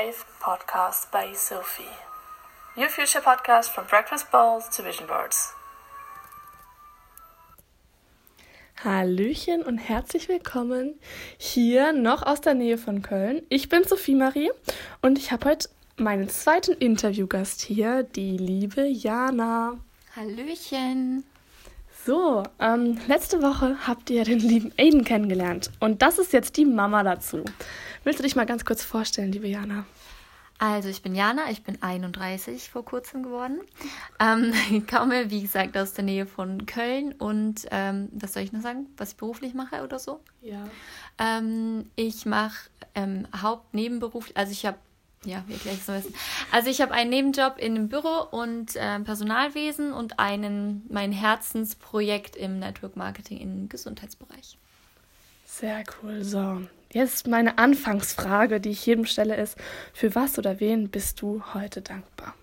Faith podcast by Sophie. Your future podcast from breakfast bowls to vision boards. Hallöchen und herzlich willkommen hier noch aus der Nähe von Köln. Ich bin Sophie Marie und ich habe heute meinen zweiten Interviewgast hier, die liebe Jana. Hallöchen. So, ähm, letzte Woche habt ihr den lieben Aiden kennengelernt und das ist jetzt die Mama dazu. Willst du dich mal ganz kurz vorstellen, liebe Jana? Also ich bin Jana, ich bin 31 vor kurzem geworden. Ähm, ich komme, wie gesagt, aus der Nähe von Köln und ähm, was soll ich noch sagen, was ich beruflich mache oder so? Ja. Ähm, ich mache ähm, Hauptnebenberuf, also ich habe ja, wir gleich so wissen. Also ich habe einen Nebenjob in einem Büro und äh, Personalwesen und einen mein Herzensprojekt im Network Marketing im Gesundheitsbereich. Sehr cool. So, jetzt meine Anfangsfrage, die ich jedem stelle, ist: Für was oder wen bist du heute dankbar?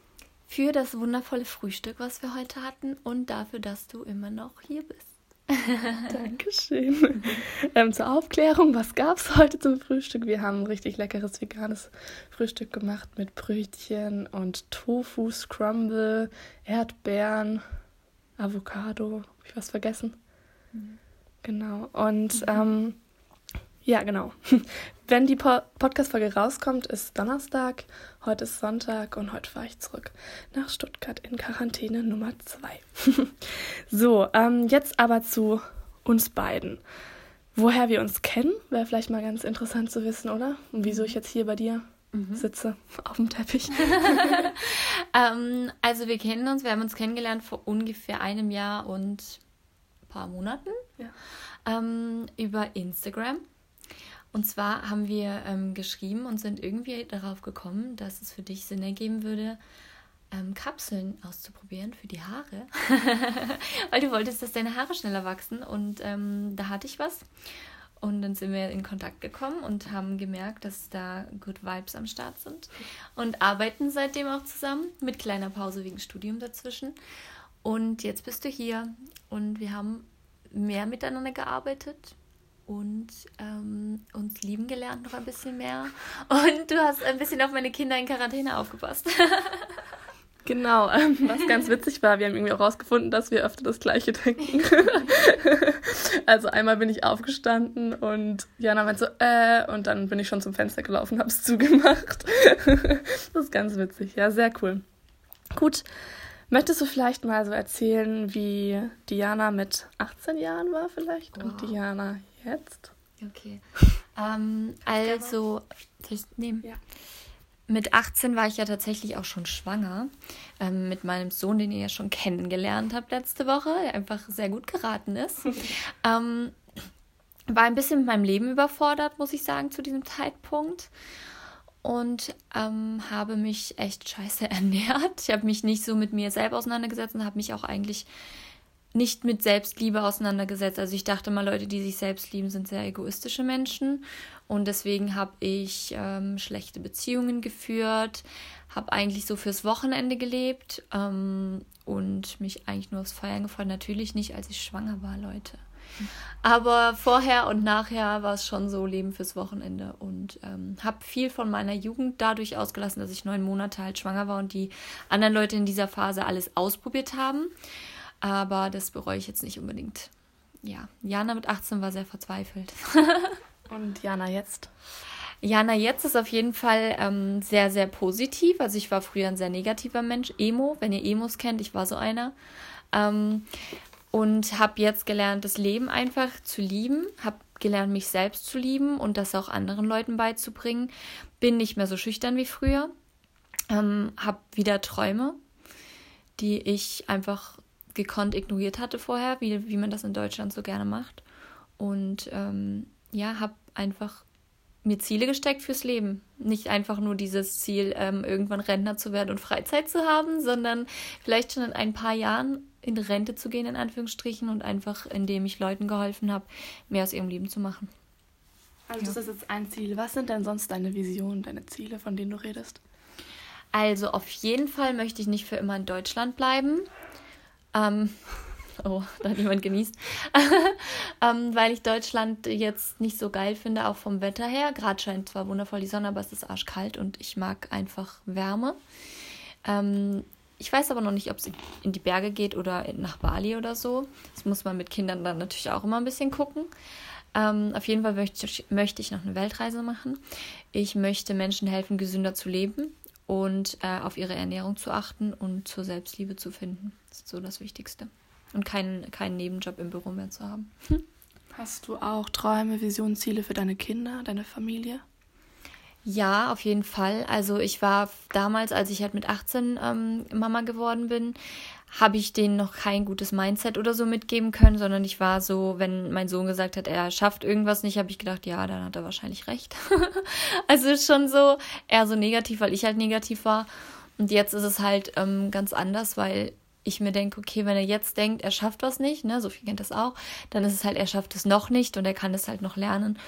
Für das wundervolle Frühstück, was wir heute hatten und dafür, dass du immer noch hier bist. Dankeschön. ähm, zur Aufklärung, was gab es heute zum Frühstück? Wir haben ein richtig leckeres veganes Frühstück gemacht mit Brötchen und Tofu, Scrumble, Erdbeeren, Avocado. Habe ich was vergessen? Mhm. Genau. Und mhm. ähm, ja, genau. Wenn die po Podcast-Folge rauskommt, ist Donnerstag, heute ist Sonntag und heute fahre ich zurück nach Stuttgart in Quarantäne Nummer 2. so, ähm, jetzt aber zu uns beiden. Woher wir uns kennen, wäre vielleicht mal ganz interessant zu wissen, oder? Und wieso ich jetzt hier bei dir mhm. sitze auf dem Teppich. ähm, also wir kennen uns, wir haben uns kennengelernt vor ungefähr einem Jahr und ein paar Monaten ja. ähm, über Instagram. Und zwar haben wir ähm, geschrieben und sind irgendwie darauf gekommen, dass es für dich Sinn ergeben würde, ähm, Kapseln auszuprobieren für die Haare. Weil du wolltest, dass deine Haare schneller wachsen. Und ähm, da hatte ich was. Und dann sind wir in Kontakt gekommen und haben gemerkt, dass da Good Vibes am Start sind. Und arbeiten seitdem auch zusammen, mit kleiner Pause wegen Studium dazwischen. Und jetzt bist du hier und wir haben mehr miteinander gearbeitet, und ähm, uns lieben gelernt noch ein bisschen mehr. Und du hast ein bisschen auf meine Kinder in Quarantäne aufgepasst. Genau, ähm, was ganz witzig war, wir haben irgendwie auch rausgefunden, dass wir öfter das Gleiche denken. also einmal bin ich aufgestanden und Jana meinte so, äh, und dann bin ich schon zum Fenster gelaufen es zugemacht. das ist ganz witzig, ja, sehr cool. Gut, möchtest du vielleicht mal so erzählen, wie Diana mit 18 Jahren war vielleicht wow. und Diana jetzt? Okay. ähm, also, soll ich nehmen? Ja. Mit 18 war ich ja tatsächlich auch schon schwanger. Ähm, mit meinem Sohn, den ihr ja schon kennengelernt habt letzte Woche, der einfach sehr gut geraten ist. ähm, war ein bisschen mit meinem Leben überfordert, muss ich sagen, zu diesem Zeitpunkt. Und ähm, habe mich echt scheiße ernährt. Ich habe mich nicht so mit mir selber auseinandergesetzt und habe mich auch eigentlich nicht mit Selbstliebe auseinandergesetzt. Also ich dachte mal, Leute, die sich selbst lieben, sind sehr egoistische Menschen. Und deswegen habe ich ähm, schlechte Beziehungen geführt, habe eigentlich so fürs Wochenende gelebt ähm, und mich eigentlich nur aufs Feiern gefreut. Natürlich nicht, als ich schwanger war, Leute. Aber vorher und nachher war es schon so Leben fürs Wochenende und ähm, habe viel von meiner Jugend dadurch ausgelassen, dass ich neun Monate halt schwanger war und die anderen Leute in dieser Phase alles ausprobiert haben. Aber das bereue ich jetzt nicht unbedingt. Ja, Jana mit 18 war sehr verzweifelt. Und Jana jetzt? Jana jetzt ist auf jeden Fall ähm, sehr, sehr positiv. Also ich war früher ein sehr negativer Mensch. Emo, wenn ihr Emos kennt, ich war so einer. Ähm, und habe jetzt gelernt, das Leben einfach zu lieben. Habe gelernt, mich selbst zu lieben und das auch anderen Leuten beizubringen. Bin nicht mehr so schüchtern wie früher. Ähm, habe wieder Träume, die ich einfach gekonnt ignoriert hatte vorher, wie, wie man das in Deutschland so gerne macht. Und ähm, ja, habe einfach mir Ziele gesteckt fürs Leben. Nicht einfach nur dieses Ziel, ähm, irgendwann Rentner zu werden und Freizeit zu haben, sondern vielleicht schon in ein paar Jahren in Rente zu gehen, in Anführungsstrichen, und einfach, indem ich Leuten geholfen habe, mehr aus ihrem Leben zu machen. Also ja. das ist jetzt ein Ziel. Was sind denn sonst deine Visionen, deine Ziele, von denen du redest? Also auf jeden Fall möchte ich nicht für immer in Deutschland bleiben. Ähm, Oh, da hat jemand genießt. ähm, weil ich Deutschland jetzt nicht so geil finde, auch vom Wetter her. Gerade scheint zwar wundervoll die Sonne, aber es ist arschkalt und ich mag einfach Wärme. Ähm, ich weiß aber noch nicht, ob es in die Berge geht oder nach Bali oder so. Das muss man mit Kindern dann natürlich auch immer ein bisschen gucken. Ähm, auf jeden Fall möchte, möchte ich noch eine Weltreise machen. Ich möchte Menschen helfen, gesünder zu leben und äh, auf ihre Ernährung zu achten und zur Selbstliebe zu finden. Das ist so das Wichtigste. Und keinen, keinen Nebenjob im Büro mehr zu haben. Hast du auch Träume, Visionen, Ziele für deine Kinder, deine Familie? Ja, auf jeden Fall. Also ich war damals, als ich halt mit 18 ähm, Mama geworden bin, habe ich denen noch kein gutes Mindset oder so mitgeben können, sondern ich war so, wenn mein Sohn gesagt hat, er schafft irgendwas nicht, habe ich gedacht, ja, dann hat er wahrscheinlich recht. also ist schon so eher so negativ, weil ich halt negativ war. Und jetzt ist es halt ähm, ganz anders, weil ich mir denke, okay, wenn er jetzt denkt, er schafft was nicht, ne, Sophie kennt das auch, dann ist es halt, er schafft es noch nicht und er kann es halt noch lernen.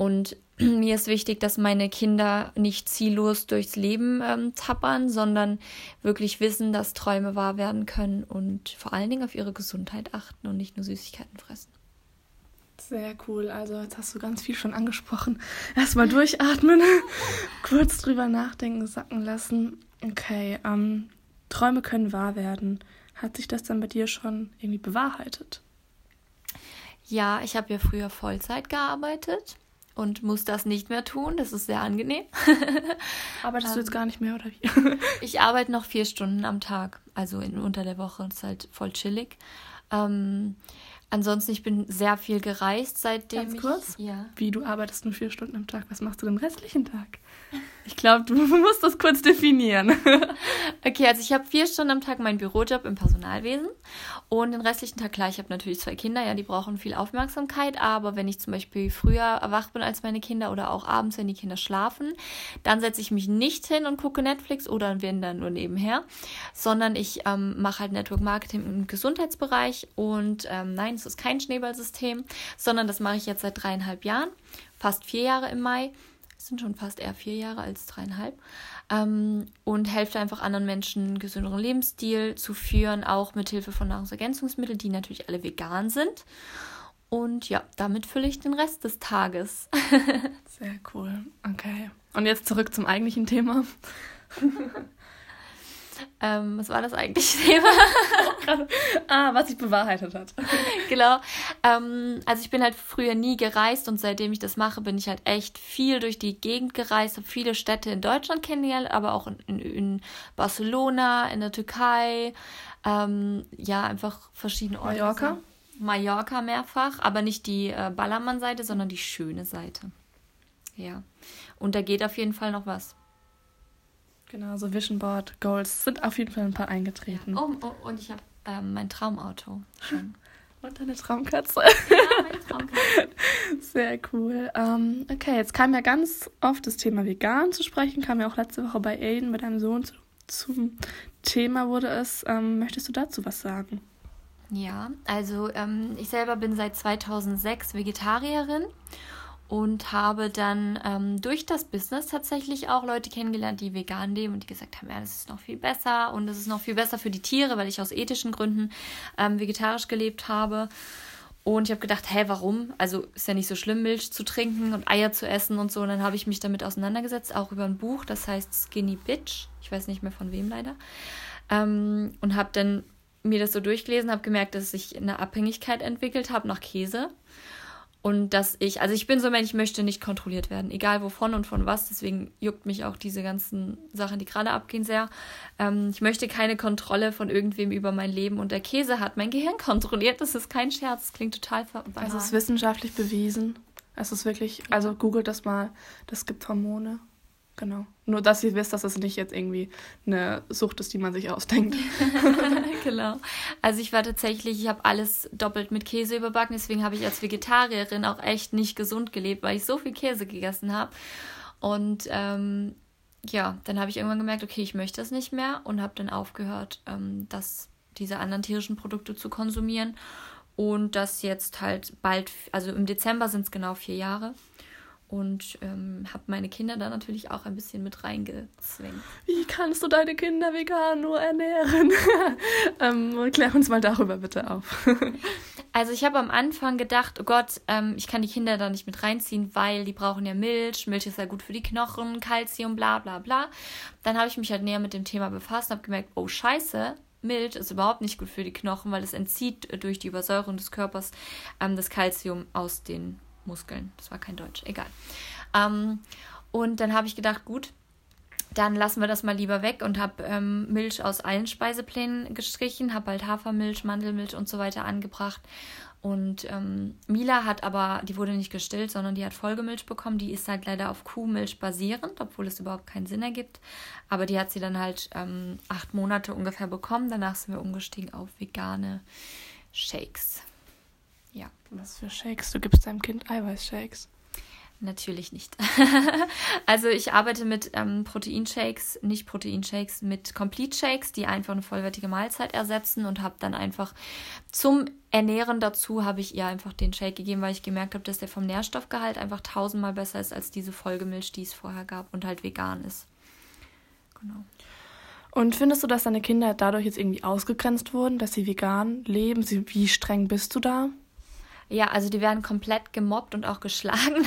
Und mir ist wichtig, dass meine Kinder nicht ziellos durchs Leben ähm, tappern, sondern wirklich wissen, dass Träume wahr werden können und vor allen Dingen auf ihre Gesundheit achten und nicht nur Süßigkeiten fressen. Sehr cool. Also jetzt hast du ganz viel schon angesprochen. Erstmal durchatmen, kurz drüber nachdenken, sacken lassen. Okay, ähm, Träume können wahr werden. Hat sich das dann bei dir schon irgendwie bewahrheitet? Ja, ich habe ja früher Vollzeit gearbeitet und muss das nicht mehr tun. Das ist sehr angenehm. Arbeitest du jetzt ähm, gar nicht mehr oder wie? ich arbeite noch vier Stunden am Tag, also in, unter der Woche. Das ist halt voll chillig. Ähm, ansonsten, ich bin sehr viel gereist seitdem. Ganz kurz? Ich, ja. Wie, du arbeitest nur vier Stunden am Tag? Was machst du den restlichen Tag? Ich glaube, du musst das kurz definieren. okay, also ich habe vier Stunden am Tag meinen Bürojob im Personalwesen und den restlichen Tag, klar, ich habe natürlich zwei Kinder, ja, die brauchen viel Aufmerksamkeit, aber wenn ich zum Beispiel früher erwacht bin als meine Kinder oder auch abends, wenn die Kinder schlafen, dann setze ich mich nicht hin und gucke Netflix oder bin dann nur nebenher, sondern ich ähm, mache halt Network Marketing im Gesundheitsbereich und ähm, nein, es ist kein Schneeballsystem, sondern das mache ich jetzt seit dreieinhalb Jahren, fast vier Jahre im Mai sind schon fast eher vier Jahre als dreieinhalb. Ähm, und helfe einfach anderen Menschen, einen gesünderen Lebensstil zu führen, auch mit Hilfe von Nahrungsergänzungsmitteln, die natürlich alle vegan sind. Und ja, damit fülle ich den Rest des Tages. Sehr cool. Okay. Und jetzt zurück zum eigentlichen Thema. Ähm, was war das eigentliche Thema? ah, was sich bewahrheitet hat. genau. Ähm, also ich bin halt früher nie gereist und seitdem ich das mache, bin ich halt echt viel durch die Gegend gereist, habe viele Städte in Deutschland kennengelernt, aber auch in, in, in Barcelona, in der Türkei, ähm, ja, einfach verschiedene Orte. Mallorca? Mallorca mehrfach, aber nicht die äh, Ballermann-Seite, sondern die schöne Seite. Ja. Und da geht auf jeden Fall noch was. Genau, so Vision Board Goals sind auf jeden Fall ein paar eingetreten. Ja. Oh, oh, und ich habe ähm, mein Traumauto schon. Und deine Traumkatze. Ja, meine Traumkatze. Sehr cool. Ähm, okay, jetzt kam ja ganz oft das Thema vegan zu sprechen, kam ja auch letzte Woche bei Aiden mit deinem Sohn zu, zum Thema wurde es. Ähm, möchtest du dazu was sagen? Ja, also ähm, ich selber bin seit 2006 Vegetarierin und habe dann ähm, durch das Business tatsächlich auch Leute kennengelernt, die vegan leben und die gesagt haben, ja, das ist noch viel besser und es ist noch viel besser für die Tiere, weil ich aus ethischen Gründen ähm, vegetarisch gelebt habe. Und ich habe gedacht, hä, warum? Also ist ja nicht so schlimm, Milch zu trinken und Eier zu essen und so. Und dann habe ich mich damit auseinandergesetzt, auch über ein Buch, das heißt Skinny Bitch. Ich weiß nicht mehr von wem leider. Ähm, und habe dann mir das so durchgelesen, habe gemerkt, dass ich eine Abhängigkeit entwickelt habe nach Käse und dass ich, also ich bin so ein Mensch, ich möchte nicht kontrolliert werden, egal wovon und von was. Deswegen juckt mich auch diese ganzen Sachen, die gerade abgehen, sehr. Ähm, ich möchte keine Kontrolle von irgendwem über mein Leben. Und der Käse hat mein Gehirn kontrolliert. Das ist kein Scherz. Das klingt total banal. Es ist wissenschaftlich bewiesen. Es ist wirklich, also googelt das mal. Das gibt Hormone. Genau. Nur, dass ihr wisst, dass es nicht jetzt irgendwie eine Sucht ist, die man sich ausdenkt. genau. Also ich war tatsächlich, ich habe alles doppelt mit Käse überbacken, deswegen habe ich als Vegetarierin auch echt nicht gesund gelebt, weil ich so viel Käse gegessen habe. Und ähm, ja, dann habe ich irgendwann gemerkt, okay, ich möchte das nicht mehr und habe dann aufgehört, ähm, das, diese anderen tierischen Produkte zu konsumieren. Und das jetzt halt bald, also im Dezember sind es genau vier Jahre. Und ähm, habe meine Kinder da natürlich auch ein bisschen mit reingezwängt. Wie kannst du deine Kinder vegan nur ernähren? ähm, klär uns mal darüber bitte auf. also ich habe am Anfang gedacht, oh Gott, ähm, ich kann die Kinder da nicht mit reinziehen, weil die brauchen ja Milch. Milch ist ja gut für die Knochen, Kalzium, bla bla bla. Dann habe ich mich halt näher mit dem Thema befasst und habe gemerkt, oh scheiße, Milch ist überhaupt nicht gut für die Knochen, weil es entzieht durch die Übersäuerung des Körpers ähm, das Kalzium aus den Muskeln. Das war kein Deutsch, egal. Ähm, und dann habe ich gedacht, gut, dann lassen wir das mal lieber weg und habe ähm, Milch aus allen Speiseplänen gestrichen, habe halt Hafermilch, Mandelmilch und so weiter angebracht. Und ähm, Mila hat aber, die wurde nicht gestillt, sondern die hat Folgemilch bekommen. Die ist halt leider auf Kuhmilch basierend, obwohl es überhaupt keinen Sinn ergibt. Aber die hat sie dann halt ähm, acht Monate ungefähr bekommen. Danach sind wir umgestiegen auf vegane Shakes. Ja. Was für Shakes? Du gibst deinem Kind Eiweißshakes. Natürlich nicht. also ich arbeite mit ähm, Proteinshakes, nicht Proteinshakes, mit Complete Shakes, die einfach eine vollwertige Mahlzeit ersetzen und habe dann einfach zum Ernähren dazu habe ich ihr einfach den Shake gegeben, weil ich gemerkt habe, dass der vom Nährstoffgehalt einfach tausendmal besser ist als diese Folgemilch, die es vorher gab und halt vegan ist. Genau. Und findest du, dass deine Kinder dadurch jetzt irgendwie ausgegrenzt wurden, dass sie vegan leben? Wie streng bist du da? Ja, also die werden komplett gemobbt und auch geschlagen.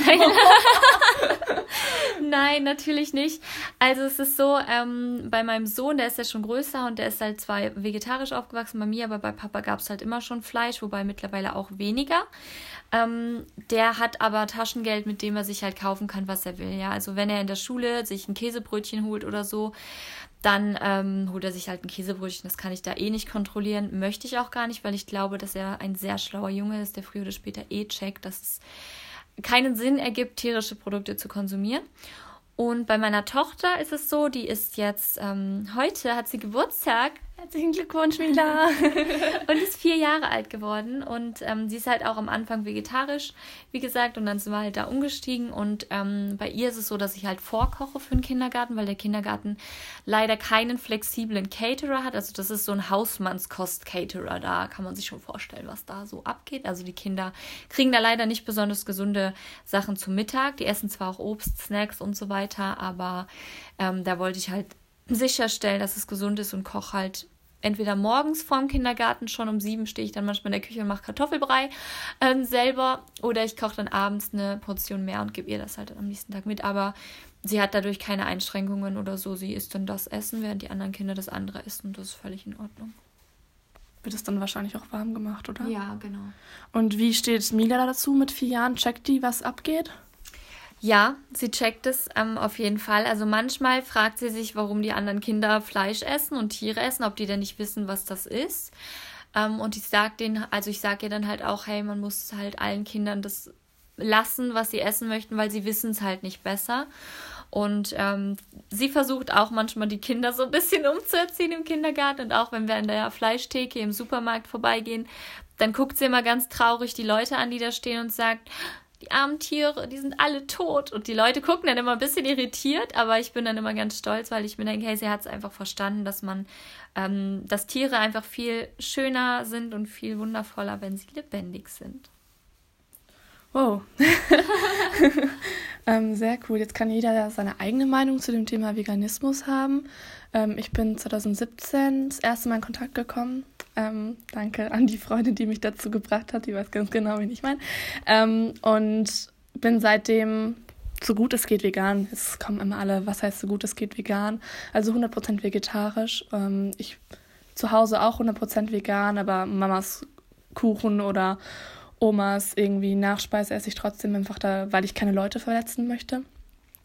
Nein, natürlich nicht. Also es ist so, ähm, bei meinem Sohn, der ist ja schon größer und der ist halt zwar vegetarisch aufgewachsen bei mir, aber bei Papa gab es halt immer schon Fleisch, wobei mittlerweile auch weniger. Ähm, der hat aber Taschengeld, mit dem er sich halt kaufen kann, was er will. Ja, also wenn er in der Schule sich ein Käsebrötchen holt oder so, dann ähm, holt er sich halt ein Käsebrötchen. Das kann ich da eh nicht kontrollieren. Möchte ich auch gar nicht, weil ich glaube, dass er ein sehr schlauer Junge ist, der früher oder später eh checkt, dass es keinen Sinn ergibt, tierische Produkte zu konsumieren. Und bei meiner Tochter ist es so, die ist jetzt, ähm, heute hat sie Geburtstag Herzlichen Glückwunsch, Mila. und ist vier Jahre alt geworden und ähm, sie ist halt auch am Anfang vegetarisch, wie gesagt, und dann sind wir halt da umgestiegen und ähm, bei ihr ist es so, dass ich halt vorkoche für den Kindergarten, weil der Kindergarten leider keinen flexiblen Caterer hat. Also das ist so ein Hausmannskost-Caterer, da kann man sich schon vorstellen, was da so abgeht. Also die Kinder kriegen da leider nicht besonders gesunde Sachen zum Mittag. Die essen zwar auch Obst, Snacks und so weiter, aber ähm, da wollte ich halt sicherstellen, dass es gesund ist und koche halt entweder morgens vorm Kindergarten schon um sieben stehe ich dann manchmal in der Küche und mache Kartoffelbrei ähm, selber oder ich koche dann abends eine Portion mehr und gebe ihr das halt dann am nächsten Tag mit. Aber sie hat dadurch keine Einschränkungen oder so. Sie isst dann das Essen, während die anderen Kinder das andere essen und das ist völlig in Ordnung. Wird es dann wahrscheinlich auch warm gemacht, oder? Ja, genau. Und wie steht Mila dazu mit vier Jahren? Checkt die, was abgeht? Ja, sie checkt es ähm, auf jeden Fall. Also manchmal fragt sie sich, warum die anderen Kinder Fleisch essen und Tiere essen, ob die denn nicht wissen, was das ist. Ähm, und ich sage denen, also ich sage ihr dann halt auch, hey, man muss halt allen Kindern das lassen, was sie essen möchten, weil sie wissen es halt nicht besser. Und ähm, sie versucht auch manchmal die Kinder so ein bisschen umzuerziehen im Kindergarten. Und auch wenn wir an der Fleischtheke im Supermarkt vorbeigehen, dann guckt sie immer ganz traurig die Leute an, die da stehen und sagt, die armen Tiere, die sind alle tot. Und die Leute gucken dann immer ein bisschen irritiert, aber ich bin dann immer ganz stolz, weil ich mir denke, hey, sie hat es einfach verstanden, dass man, ähm, dass Tiere einfach viel schöner sind und viel wundervoller, wenn sie lebendig sind. Wow. ähm, sehr cool. Jetzt kann jeder seine eigene Meinung zu dem Thema Veganismus haben. Ähm, ich bin 2017 das erste Mal in Kontakt gekommen ähm, danke an die Freundin, die mich dazu gebracht hat. Die weiß ganz genau, wen ich meine. Ähm, und bin seitdem so gut es geht vegan. Es kommen immer alle, was heißt so gut es geht vegan? Also 100% vegetarisch. Ähm, ich zu Hause auch 100% vegan, aber Mamas Kuchen oder Omas irgendwie Nachspeise esse ich trotzdem einfach da, weil ich keine Leute verletzen möchte.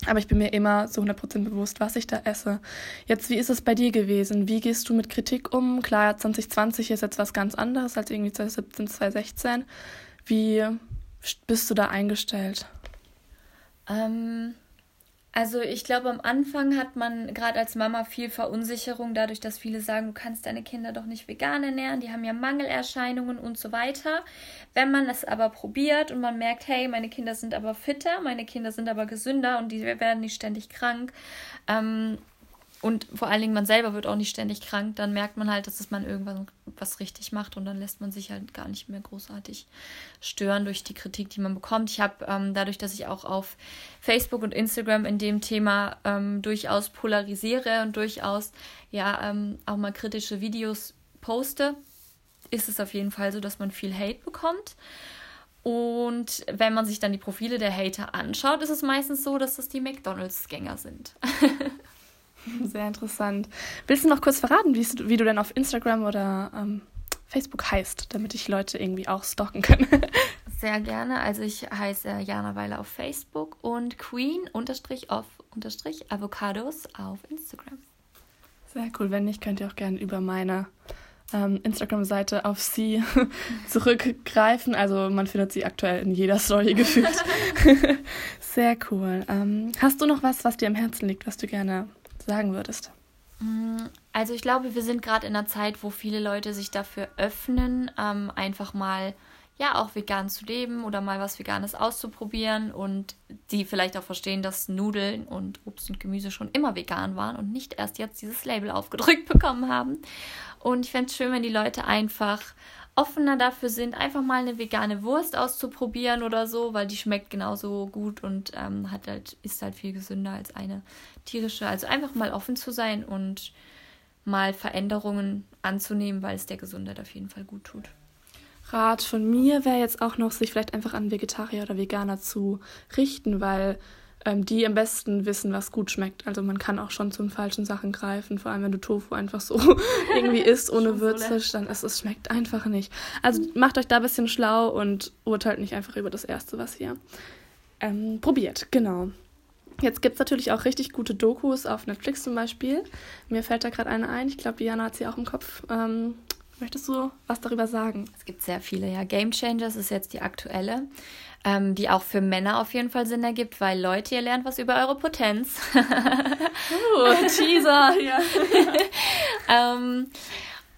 Aber ich bin mir immer zu 100% bewusst, was ich da esse. Jetzt, wie ist es bei dir gewesen? Wie gehst du mit Kritik um? Klar, 2020 ist jetzt was ganz anderes als irgendwie 2017, 2016. Wie bist du da eingestellt? Ähm, also ich glaube, am Anfang hat man gerade als Mama viel Verunsicherung, dadurch, dass viele sagen, du kannst deine Kinder doch nicht vegan ernähren, die haben ja Mangelerscheinungen und so weiter. Wenn man es aber probiert und man merkt, hey, meine Kinder sind aber fitter, meine Kinder sind aber gesünder und die werden nicht ständig krank, ähm, und vor allen Dingen man selber wird auch nicht ständig krank, dann merkt man halt, dass man irgendwas was richtig macht und dann lässt man sich halt gar nicht mehr großartig stören durch die Kritik, die man bekommt. Ich habe ähm, dadurch, dass ich auch auf Facebook und Instagram in dem Thema ähm, durchaus polarisiere und durchaus ja ähm, auch mal kritische Videos poste, ist es auf jeden Fall so, dass man viel Hate bekommt. Und wenn man sich dann die Profile der Hater anschaut, ist es meistens so, dass das die McDonalds-Gänger sind. Sehr interessant. Willst du noch kurz verraten, wie du denn auf Instagram oder ähm, Facebook heißt, damit ich Leute irgendwie auch stalken kann? Sehr gerne. Also ich heiße Jana Weiler auf Facebook und Queen unterstrich auf unterstrich Avocados auf Instagram. Sehr cool. Wenn nicht, könnt ihr auch gerne über meine ähm, Instagram-Seite auf sie zurückgreifen. Also man findet sie aktuell in jeder Story gefühlt. Sehr cool. Ähm, hast du noch was, was dir am Herzen liegt, was du gerne sagen würdest? Mm, also ich glaube, wir sind gerade in einer Zeit, wo viele Leute sich dafür öffnen, ähm, einfach mal ja auch vegan zu leben oder mal was Veganes auszuprobieren und die vielleicht auch verstehen, dass Nudeln und Obst und Gemüse schon immer vegan waren und nicht erst jetzt dieses Label aufgedrückt bekommen haben. Und ich fände es schön, wenn die Leute einfach offener dafür sind, einfach mal eine vegane Wurst auszuprobieren oder so, weil die schmeckt genauso gut und ähm, hat halt, ist halt viel gesünder als eine tierische. Also einfach mal offen zu sein und mal Veränderungen anzunehmen, weil es der Gesundheit auf jeden Fall gut tut. Rat von mir wäre jetzt auch noch, sich vielleicht einfach an Vegetarier oder Veganer zu richten, weil ähm, die am besten wissen, was gut schmeckt. Also man kann auch schon zu den falschen Sachen greifen, vor allem wenn du Tofu einfach so irgendwie isst ohne Würze, dann ist es schmeckt einfach nicht. Also macht euch da ein bisschen schlau und urteilt nicht einfach über das Erste, was ihr ähm, probiert. Genau. Jetzt gibt es natürlich auch richtig gute Dokus auf Netflix zum Beispiel. Mir fällt da gerade eine ein. Ich glaube, Diana hat sie auch im Kopf. Ähm, möchtest du was darüber sagen? Es gibt sehr viele, ja. Game Changers ist jetzt die aktuelle ähm, die auch für Männer auf jeden Fall Sinn ergibt, weil Leute, ihr lernt was über eure Potenz. uh, Teaser, ja. ähm,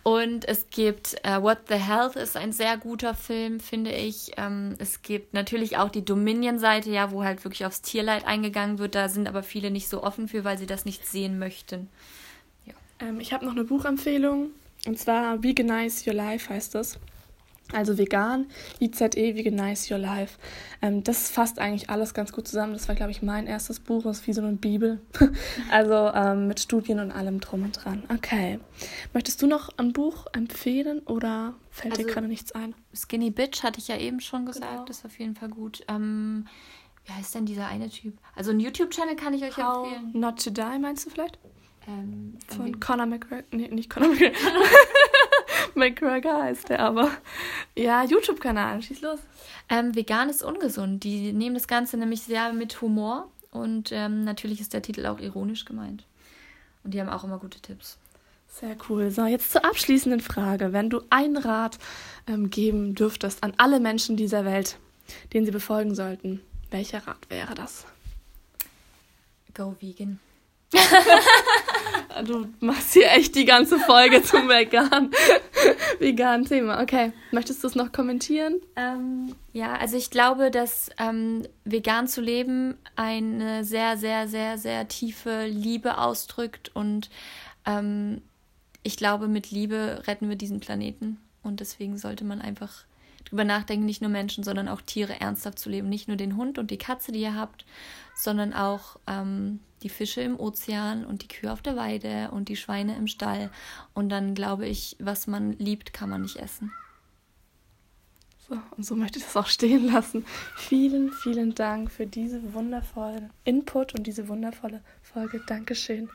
und es gibt uh, What the Health ist ein sehr guter Film, finde ich. Ähm, es gibt natürlich auch die Dominion-Seite, ja, wo halt wirklich aufs Tierleid eingegangen wird. Da sind aber viele nicht so offen für, weil sie das nicht sehen möchten. Ja. Ähm, ich habe noch eine Buchempfehlung. Und zwar Veganize Your Life heißt das. Also vegan, IZE, Veganize Your Life. Ähm, das fasst eigentlich alles ganz gut zusammen. Das war, glaube ich, mein erstes Buch. Das ist wie so eine Bibel. also ähm, mit Studien und allem drum und dran. Okay. Möchtest du noch ein Buch empfehlen oder fällt also, dir gerade nichts ein? Skinny Bitch hatte ich ja eben schon gesagt. Genau. Das ist auf jeden Fall gut. Ähm, wie heißt denn dieser eine Typ? Also ein YouTube-Channel kann ich euch How empfehlen. Not to Die meinst du vielleicht? Ähm, Von Conor McGregor. Nee, nicht Conor McGregor. McGregor heißt der aber. Ja, YouTube-Kanal, schieß los. Ähm, vegan ist ungesund. Die nehmen das Ganze nämlich sehr mit Humor und ähm, natürlich ist der Titel auch ironisch gemeint. Und die haben auch immer gute Tipps. Sehr cool. So, jetzt zur abschließenden Frage. Wenn du einen Rat ähm, geben dürftest an alle Menschen dieser Welt, den sie befolgen sollten, welcher Rat wäre das? Go vegan. du machst hier echt die ganze Folge zum vegan, vegan Thema. Okay, möchtest du es noch kommentieren? Ähm, ja, also ich glaube, dass ähm, vegan zu leben eine sehr, sehr, sehr, sehr tiefe Liebe ausdrückt und ähm, ich glaube, mit Liebe retten wir diesen Planeten und deswegen sollte man einfach drüber nachdenken, nicht nur Menschen, sondern auch Tiere ernsthaft zu leben. Nicht nur den Hund und die Katze, die ihr habt, sondern auch ähm, die Fische im Ozean und die Kühe auf der Weide und die Schweine im Stall. Und dann glaube ich, was man liebt, kann man nicht essen. So, und so möchte ich das auch stehen lassen. Vielen, vielen Dank für diese wundervollen Input und diese wundervolle Folge. Dankeschön.